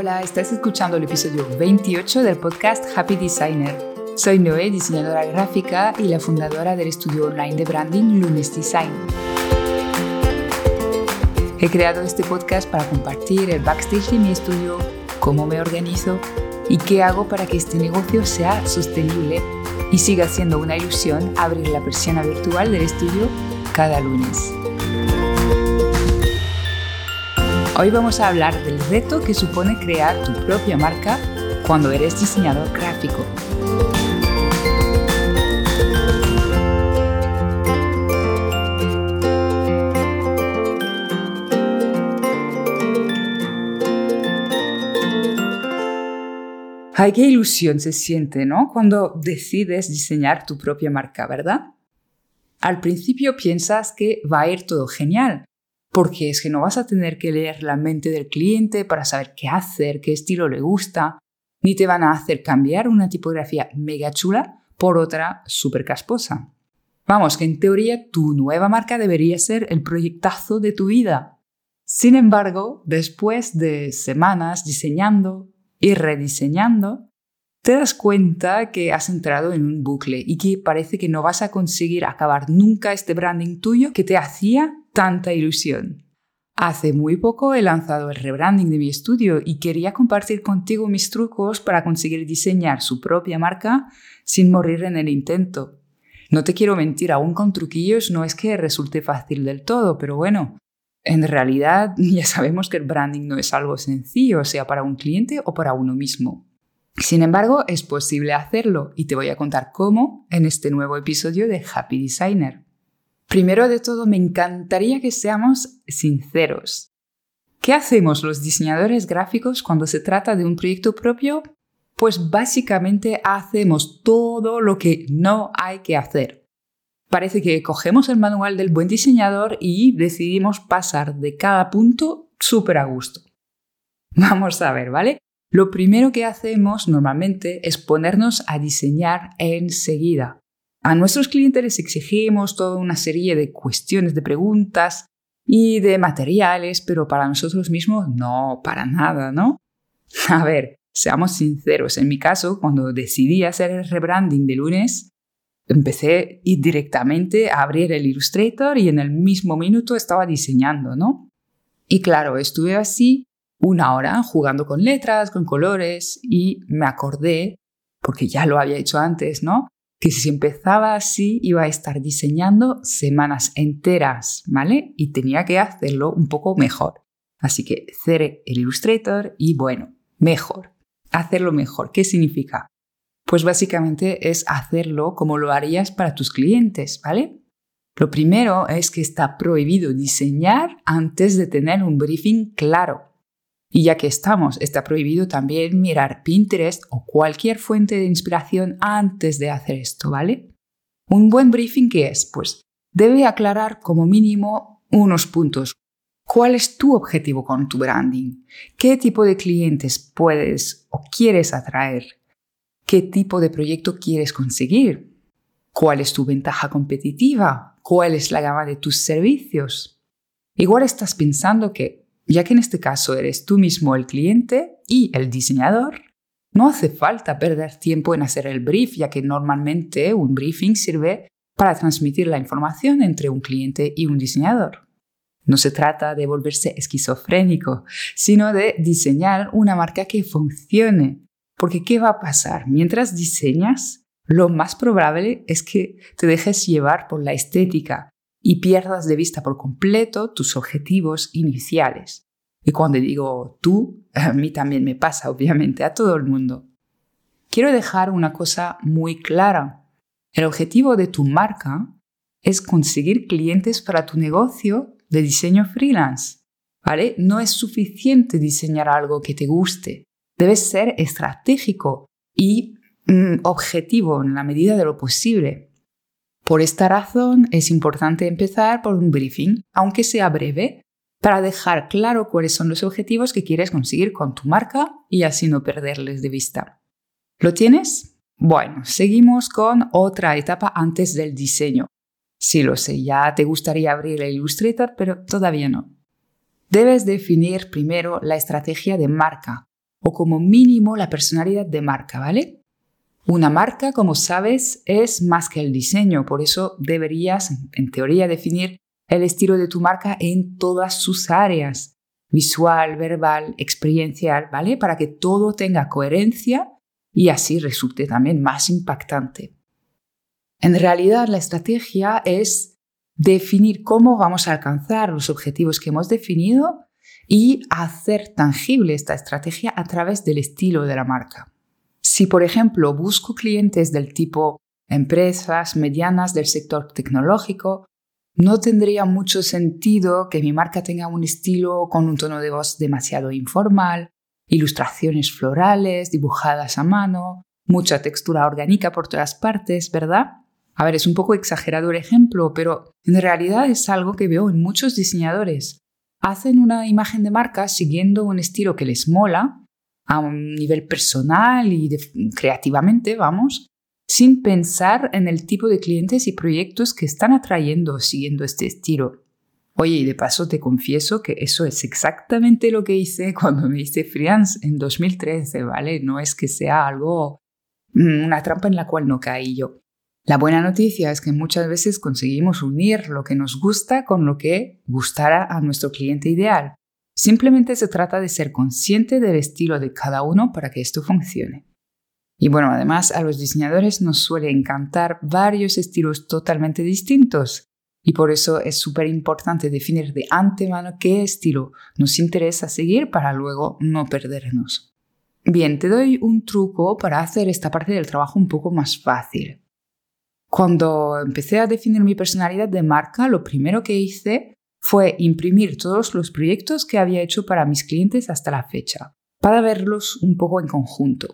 Hola, estás escuchando el episodio 28 del podcast Happy Designer. Soy Noé, diseñadora gráfica y la fundadora del estudio online de branding Lunes Design. He creado este podcast para compartir el backstage de mi estudio, cómo me organizo y qué hago para que este negocio sea sostenible y siga siendo una ilusión abrir la persiana virtual del estudio cada lunes. Hoy vamos a hablar del reto que supone crear tu propia marca cuando eres diseñador gráfico. Ay, qué ilusión se siente, ¿no? Cuando decides diseñar tu propia marca, ¿verdad? Al principio piensas que va a ir todo genial, porque es que no vas a tener que leer la mente del cliente para saber qué hacer, qué estilo le gusta, ni te van a hacer cambiar una tipografía mega chula por otra súper casposa. Vamos, que en teoría tu nueva marca debería ser el proyectazo de tu vida. Sin embargo, después de semanas diseñando y rediseñando, te das cuenta que has entrado en un bucle y que parece que no vas a conseguir acabar nunca este branding tuyo que te hacía tanta ilusión. Hace muy poco he lanzado el rebranding de mi estudio y quería compartir contigo mis trucos para conseguir diseñar su propia marca sin morir en el intento. No te quiero mentir, aún con truquillos no es que resulte fácil del todo, pero bueno, en realidad ya sabemos que el branding no es algo sencillo, sea para un cliente o para uno mismo. Sin embargo, es posible hacerlo y te voy a contar cómo en este nuevo episodio de Happy Designer. Primero de todo, me encantaría que seamos sinceros. ¿Qué hacemos los diseñadores gráficos cuando se trata de un proyecto propio? Pues básicamente hacemos todo lo que no hay que hacer. Parece que cogemos el manual del buen diseñador y decidimos pasar de cada punto súper a gusto. Vamos a ver, ¿vale? Lo primero que hacemos normalmente es ponernos a diseñar enseguida. A nuestros clientes les exigimos toda una serie de cuestiones, de preguntas y de materiales, pero para nosotros mismos no, para nada, ¿no? A ver, seamos sinceros, en mi caso, cuando decidí hacer el rebranding de lunes, empecé directamente a abrir el Illustrator y en el mismo minuto estaba diseñando, ¿no? Y claro, estuve así una hora jugando con letras, con colores y me acordé, porque ya lo había hecho antes, ¿no? que si empezaba así iba a estar diseñando semanas enteras, ¿vale? Y tenía que hacerlo un poco mejor. Así que cerré el Illustrator y bueno, mejor. Hacerlo mejor. ¿Qué significa? Pues básicamente es hacerlo como lo harías para tus clientes, ¿vale? Lo primero es que está prohibido diseñar antes de tener un briefing claro. Y ya que estamos, está prohibido también mirar Pinterest o cualquier fuente de inspiración antes de hacer esto, ¿vale? Un buen briefing, ¿qué es? Pues debe aclarar como mínimo unos puntos. ¿Cuál es tu objetivo con tu branding? ¿Qué tipo de clientes puedes o quieres atraer? ¿Qué tipo de proyecto quieres conseguir? ¿Cuál es tu ventaja competitiva? ¿Cuál es la gama de tus servicios? Igual estás pensando que ya que en este caso eres tú mismo el cliente y el diseñador, no hace falta perder tiempo en hacer el brief, ya que normalmente un briefing sirve para transmitir la información entre un cliente y un diseñador. No se trata de volverse esquizofrénico, sino de diseñar una marca que funcione. Porque ¿qué va a pasar? Mientras diseñas, lo más probable es que te dejes llevar por la estética y pierdas de vista por completo tus objetivos iniciales. Y cuando digo tú, a mí también me pasa, obviamente, a todo el mundo. Quiero dejar una cosa muy clara. El objetivo de tu marca es conseguir clientes para tu negocio de diseño freelance. ¿Vale? No es suficiente diseñar algo que te guste. Debes ser estratégico y mm, objetivo en la medida de lo posible. Por esta razón es importante empezar por un briefing, aunque sea breve, para dejar claro cuáles son los objetivos que quieres conseguir con tu marca y así no perderles de vista. ¿Lo tienes? Bueno, seguimos con otra etapa antes del diseño. Sí lo sé, ya te gustaría abrir el Illustrator, pero todavía no. Debes definir primero la estrategia de marca. o como mínimo la personalidad de marca, ¿vale? Una marca, como sabes, es más que el diseño, por eso deberías, en teoría, definir el estilo de tu marca en todas sus áreas, visual, verbal, experiencial, ¿vale? Para que todo tenga coherencia y así resulte también más impactante. En realidad, la estrategia es definir cómo vamos a alcanzar los objetivos que hemos definido y hacer tangible esta estrategia a través del estilo de la marca. Si, por ejemplo, busco clientes del tipo empresas medianas del sector tecnológico, no tendría mucho sentido que mi marca tenga un estilo con un tono de voz demasiado informal, ilustraciones florales dibujadas a mano, mucha textura orgánica por todas partes, ¿verdad? A ver, es un poco exagerado el ejemplo, pero en realidad es algo que veo en muchos diseñadores. Hacen una imagen de marca siguiendo un estilo que les mola, a un nivel personal y creativamente, vamos, sin pensar en el tipo de clientes y proyectos que están atrayendo siguiendo este estilo. Oye, y de paso te confieso que eso es exactamente lo que hice cuando me hice freelance en 2013, ¿vale? No es que sea algo, mm, una trampa en la cual no caí yo. La buena noticia es que muchas veces conseguimos unir lo que nos gusta con lo que gustará a nuestro cliente ideal. Simplemente se trata de ser consciente del estilo de cada uno para que esto funcione. Y bueno, además a los diseñadores nos suele encantar varios estilos totalmente distintos y por eso es súper importante definir de antemano qué estilo nos interesa seguir para luego no perdernos. Bien, te doy un truco para hacer esta parte del trabajo un poco más fácil. Cuando empecé a definir mi personalidad de marca, lo primero que hice fue imprimir todos los proyectos que había hecho para mis clientes hasta la fecha, para verlos un poco en conjunto.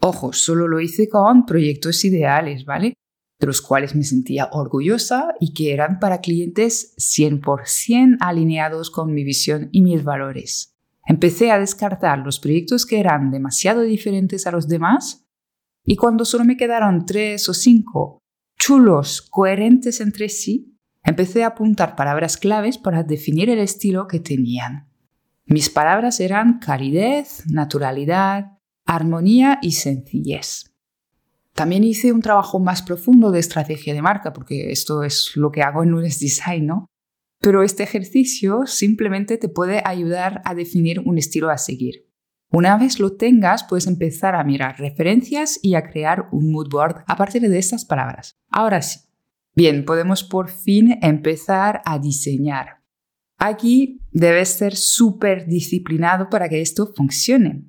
Ojo, solo lo hice con proyectos ideales, ¿vale? De los cuales me sentía orgullosa y que eran para clientes 100% alineados con mi visión y mis valores. Empecé a descartar los proyectos que eran demasiado diferentes a los demás y cuando solo me quedaron tres o cinco chulos, coherentes entre sí, Empecé a apuntar palabras claves para definir el estilo que tenían. Mis palabras eran calidez, naturalidad, armonía y sencillez. También hice un trabajo más profundo de estrategia de marca, porque esto es lo que hago en Nunes Design, ¿no? Pero este ejercicio simplemente te puede ayudar a definir un estilo a seguir. Una vez lo tengas, puedes empezar a mirar referencias y a crear un mood board a partir de estas palabras. Ahora sí, Bien, podemos por fin empezar a diseñar. Aquí debes ser súper disciplinado para que esto funcione.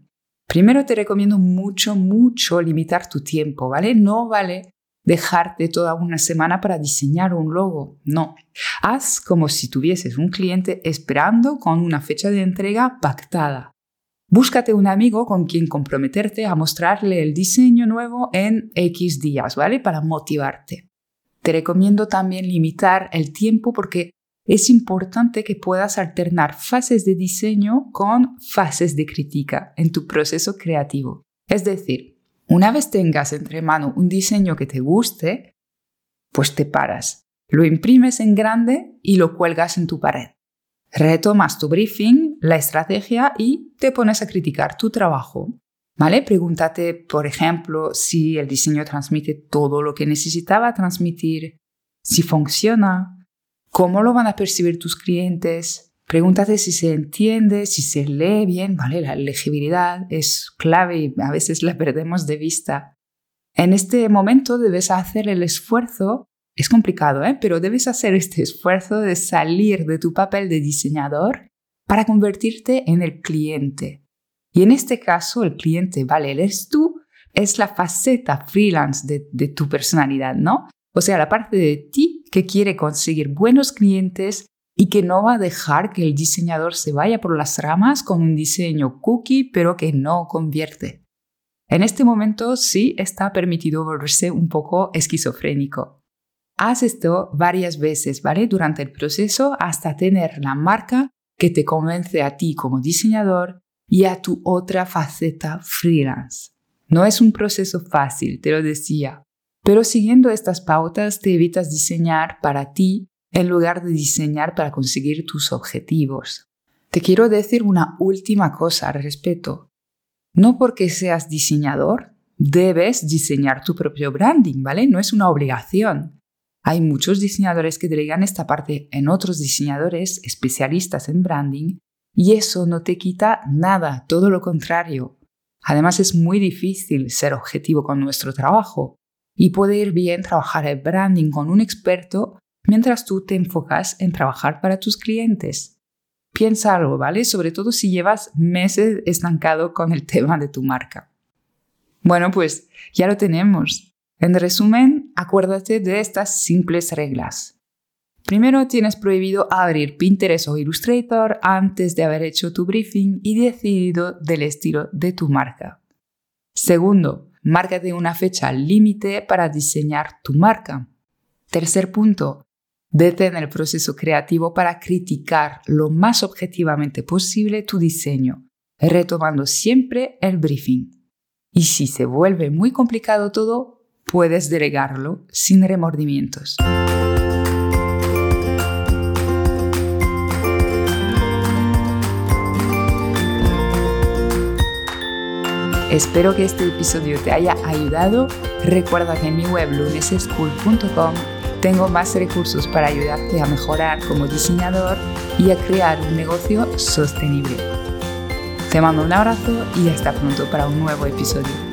Primero te recomiendo mucho, mucho limitar tu tiempo, ¿vale? No vale dejarte toda una semana para diseñar un logo. No. Haz como si tuvieses un cliente esperando con una fecha de entrega pactada. Búscate un amigo con quien comprometerte a mostrarle el diseño nuevo en X días, ¿vale? Para motivarte. Te recomiendo también limitar el tiempo porque es importante que puedas alternar fases de diseño con fases de crítica en tu proceso creativo. Es decir, una vez tengas entre mano un diseño que te guste, pues te paras, lo imprimes en grande y lo cuelgas en tu pared. Retomas tu briefing, la estrategia y te pones a criticar tu trabajo. ¿Vale? Pregúntate, por ejemplo, si el diseño transmite todo lo que necesitaba transmitir, si funciona, cómo lo van a percibir tus clientes. Pregúntate si se entiende, si se lee bien, ¿vale? La legibilidad es clave y a veces la perdemos de vista. En este momento debes hacer el esfuerzo, es complicado, ¿eh? pero debes hacer este esfuerzo de salir de tu papel de diseñador para convertirte en el cliente. Y en este caso, el cliente, vale, eres tú, es la faceta freelance de, tu personalidad, ¿no? O sea, la parte de ti que quiere conseguir buenos clientes y que no va a dejar que el diseñador se vaya por las ramas con un diseño cookie, pero que no convierte. En este momento sí está permitido volverse un poco esquizofrénico. Haz esto varias veces, ¿vale? Durante el proceso hasta tener la marca que te convence a ti como diseñador y a tu otra faceta freelance. No es un proceso fácil, te lo decía, pero siguiendo estas pautas te evitas diseñar para ti en lugar de diseñar para conseguir tus objetivos. Te quiero decir una última cosa al respecto. No porque seas diseñador, debes diseñar tu propio branding, ¿vale? No es una obligación. Hay muchos diseñadores que delegan esta parte en otros diseñadores especialistas en branding y eso no te quita nada, todo lo contrario. Además es muy difícil ser objetivo con nuestro trabajo y puede ir bien trabajar el branding con un experto mientras tú te enfocas en trabajar para tus clientes. Piensa algo, ¿vale? Sobre todo si llevas meses estancado con el tema de tu marca. Bueno, pues ya lo tenemos. En resumen, acuérdate de estas simples reglas. Primero, tienes prohibido abrir Pinterest o Illustrator antes de haber hecho tu briefing y decidido del estilo de tu marca. Segundo, márcate una fecha límite para diseñar tu marca. Tercer punto, Detén el proceso creativo para criticar lo más objetivamente posible tu diseño, retomando siempre el briefing. Y si se vuelve muy complicado todo, puedes delegarlo sin remordimientos. Espero que este episodio te haya ayudado. Recuerda que en mi web luneseschool.com tengo más recursos para ayudarte a mejorar como diseñador y a crear un negocio sostenible. Te mando un abrazo y hasta pronto para un nuevo episodio.